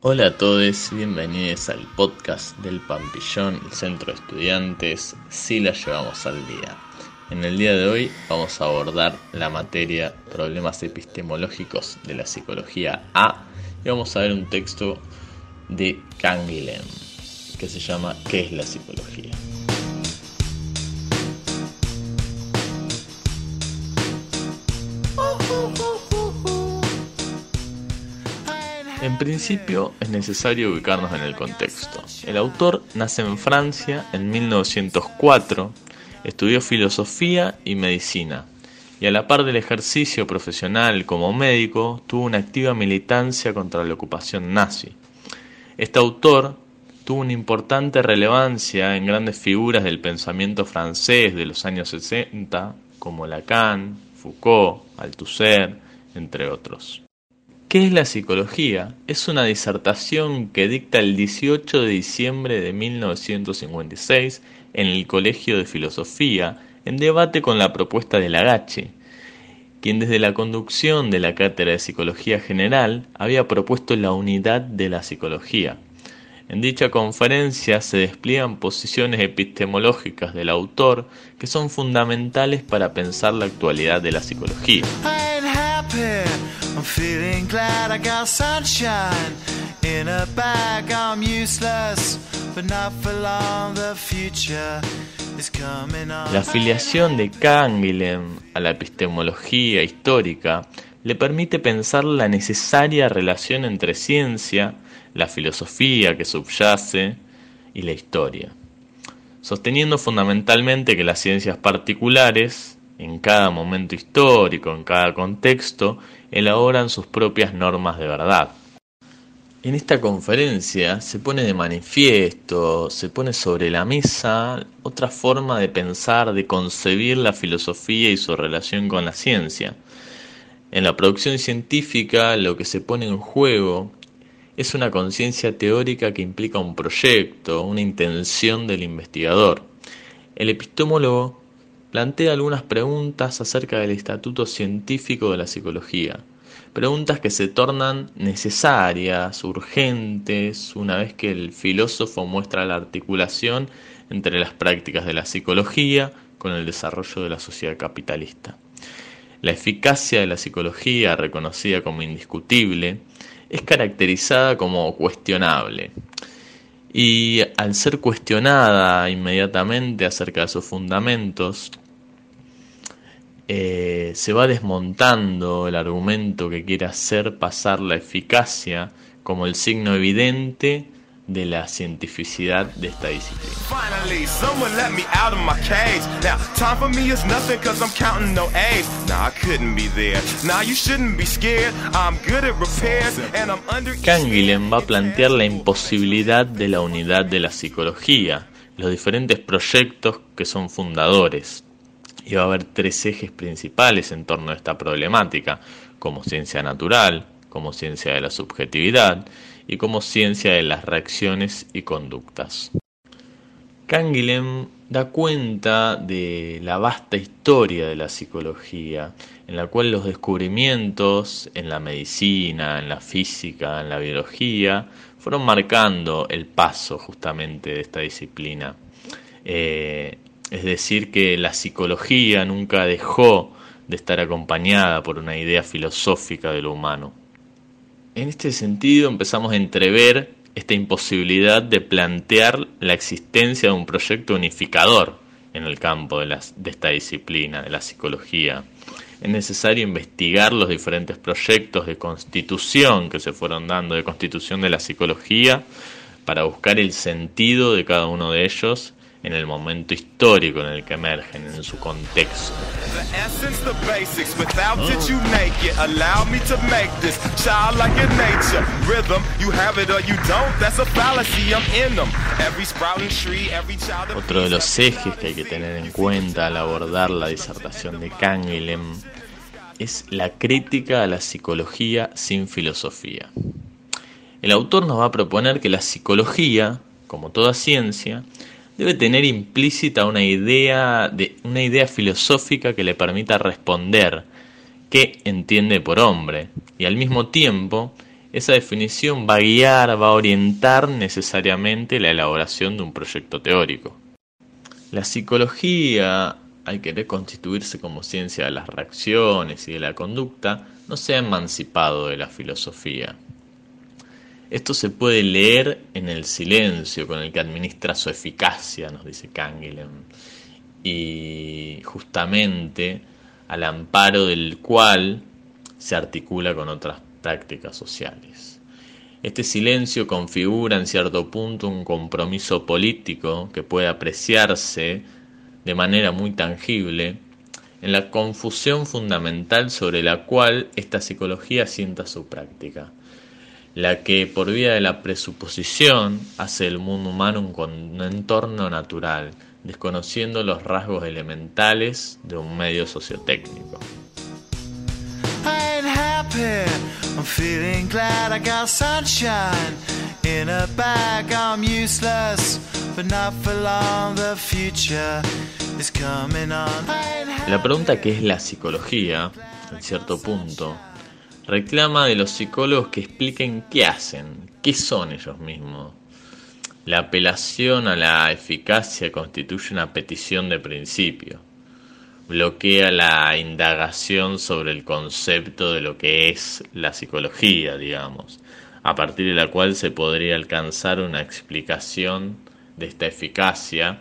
Hola a todos, bienvenidos al podcast del Pampillón, el centro de estudiantes, si la llevamos al día. En el día de hoy vamos a abordar la materia problemas epistemológicos de la psicología A y vamos a ver un texto de Canguilhem que se llama ¿Qué es la psicología? En principio es necesario ubicarnos en el contexto. El autor nace en Francia en 1904, estudió filosofía y medicina y a la par del ejercicio profesional como médico tuvo una activa militancia contra la ocupación nazi. Este autor tuvo una importante relevancia en grandes figuras del pensamiento francés de los años 60 como Lacan, Foucault, Althusser, entre otros. ¿Qué es la psicología? Es una disertación que dicta el 18 de diciembre de 1956 en el Colegio de Filosofía en debate con la propuesta de Lagache, quien desde la conducción de la Cátedra de Psicología General había propuesto la unidad de la psicología. En dicha conferencia se despliegan posiciones epistemológicas del autor que son fundamentales para pensar la actualidad de la psicología. La afiliación de Canguilhem a la epistemología histórica le permite pensar la necesaria relación entre ciencia, la filosofía que subyace y la historia, sosteniendo fundamentalmente que las ciencias particulares en cada momento histórico, en cada contexto, elaboran sus propias normas de verdad. En esta conferencia se pone de manifiesto, se pone sobre la mesa otra forma de pensar, de concebir la filosofía y su relación con la ciencia. En la producción científica lo que se pone en juego es una conciencia teórica que implica un proyecto, una intención del investigador. El epistemólogo plantea algunas preguntas acerca del estatuto científico de la psicología, preguntas que se tornan necesarias, urgentes, una vez que el filósofo muestra la articulación entre las prácticas de la psicología con el desarrollo de la sociedad capitalista. La eficacia de la psicología, reconocida como indiscutible, es caracterizada como cuestionable, y al ser cuestionada inmediatamente acerca de sus fundamentos, eh, se va desmontando el argumento que quiere hacer pasar la eficacia como el signo evidente de la cientificidad de esta disciplina. Canguilhem va a plantear la imposibilidad de la unidad de la psicología, los diferentes proyectos que son fundadores. Y va a haber tres ejes principales en torno a esta problemática, como ciencia natural, como ciencia de la subjetividad y como ciencia de las reacciones y conductas. Canguilhem da cuenta de la vasta historia de la psicología, en la cual los descubrimientos en la medicina, en la física, en la biología, fueron marcando el paso justamente de esta disciplina. Eh, es decir, que la psicología nunca dejó de estar acompañada por una idea filosófica de lo humano. En este sentido empezamos a entrever esta imposibilidad de plantear la existencia de un proyecto unificador en el campo de, esta disciplina, de la psicología. Es necesario investigar los diferentes proyectos de constitución que se fueron dando, de constitución de la psicología, para buscar el sentido de cada uno de ellos en el momento histórico en el que emergen, en su contexto. Otro de los ejes que hay que tener en cuenta al abordar la disertación de Canguilhem es la crítica a la psicología sin filosofía. El autor nos va a proponer que la psicología, como toda ciencia, debe tener implícita una idea, de, una idea filosófica que le permita responder qué entiende por hombre y al mismo tiempo esa definición va a guiar, va a orientar necesariamente la elaboración de un proyecto teórico. La psicología, al querer constituirse como ciencia de las reacciones y de la conducta, no se ha emancipado de la filosofía. Esto se puede leer en el silencio con el que administra su eficacia, nos dice Canguilhem, y justamente al amparo del cual se articula con otras prácticas sociales. Este silencio configura en cierto punto un compromiso político que puede apreciarse de manera muy tangible en la confusión fundamental sobre la cual esta psicología sienta su práctica, la que por vía de la presuposición hace del mundo humano un entorno natural, desconociendo los rasgos elementales de un medio sociotécnico. La pregunta que es la psicología, en cierto punto, reclama de los psicólogos que expliquen qué hacen, qué son ellos mismos. La apelación a la eficacia constituye una petición de principio. Bloquea la indagación sobre el concepto de lo que es la psicología, digamos, a partir de la cual se podría alcanzar una explicación de esta eficacia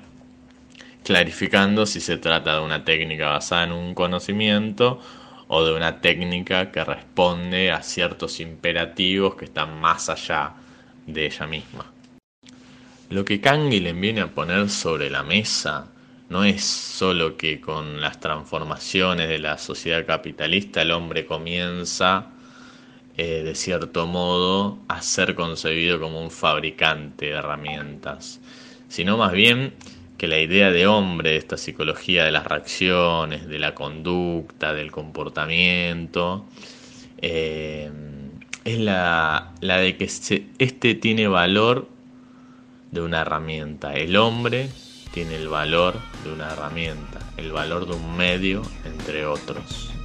clarificando si se trata de una técnica basada en un conocimiento o de una técnica que responde a ciertos imperativos que están más allá de ella misma. Lo que Canguilhem viene a poner sobre la mesa no es solo que con las transformaciones de la sociedad capitalista el hombre comienza eh, de cierto modo a ser concebido como un fabricante de herramientas, sino más bien que la idea de hombre, esta psicología de las reacciones, de la conducta, del comportamiento, eh, es la, la, de que este tiene valor de una herramienta. El hombre tiene el valor de una herramienta, el valor de un medio, entre otros.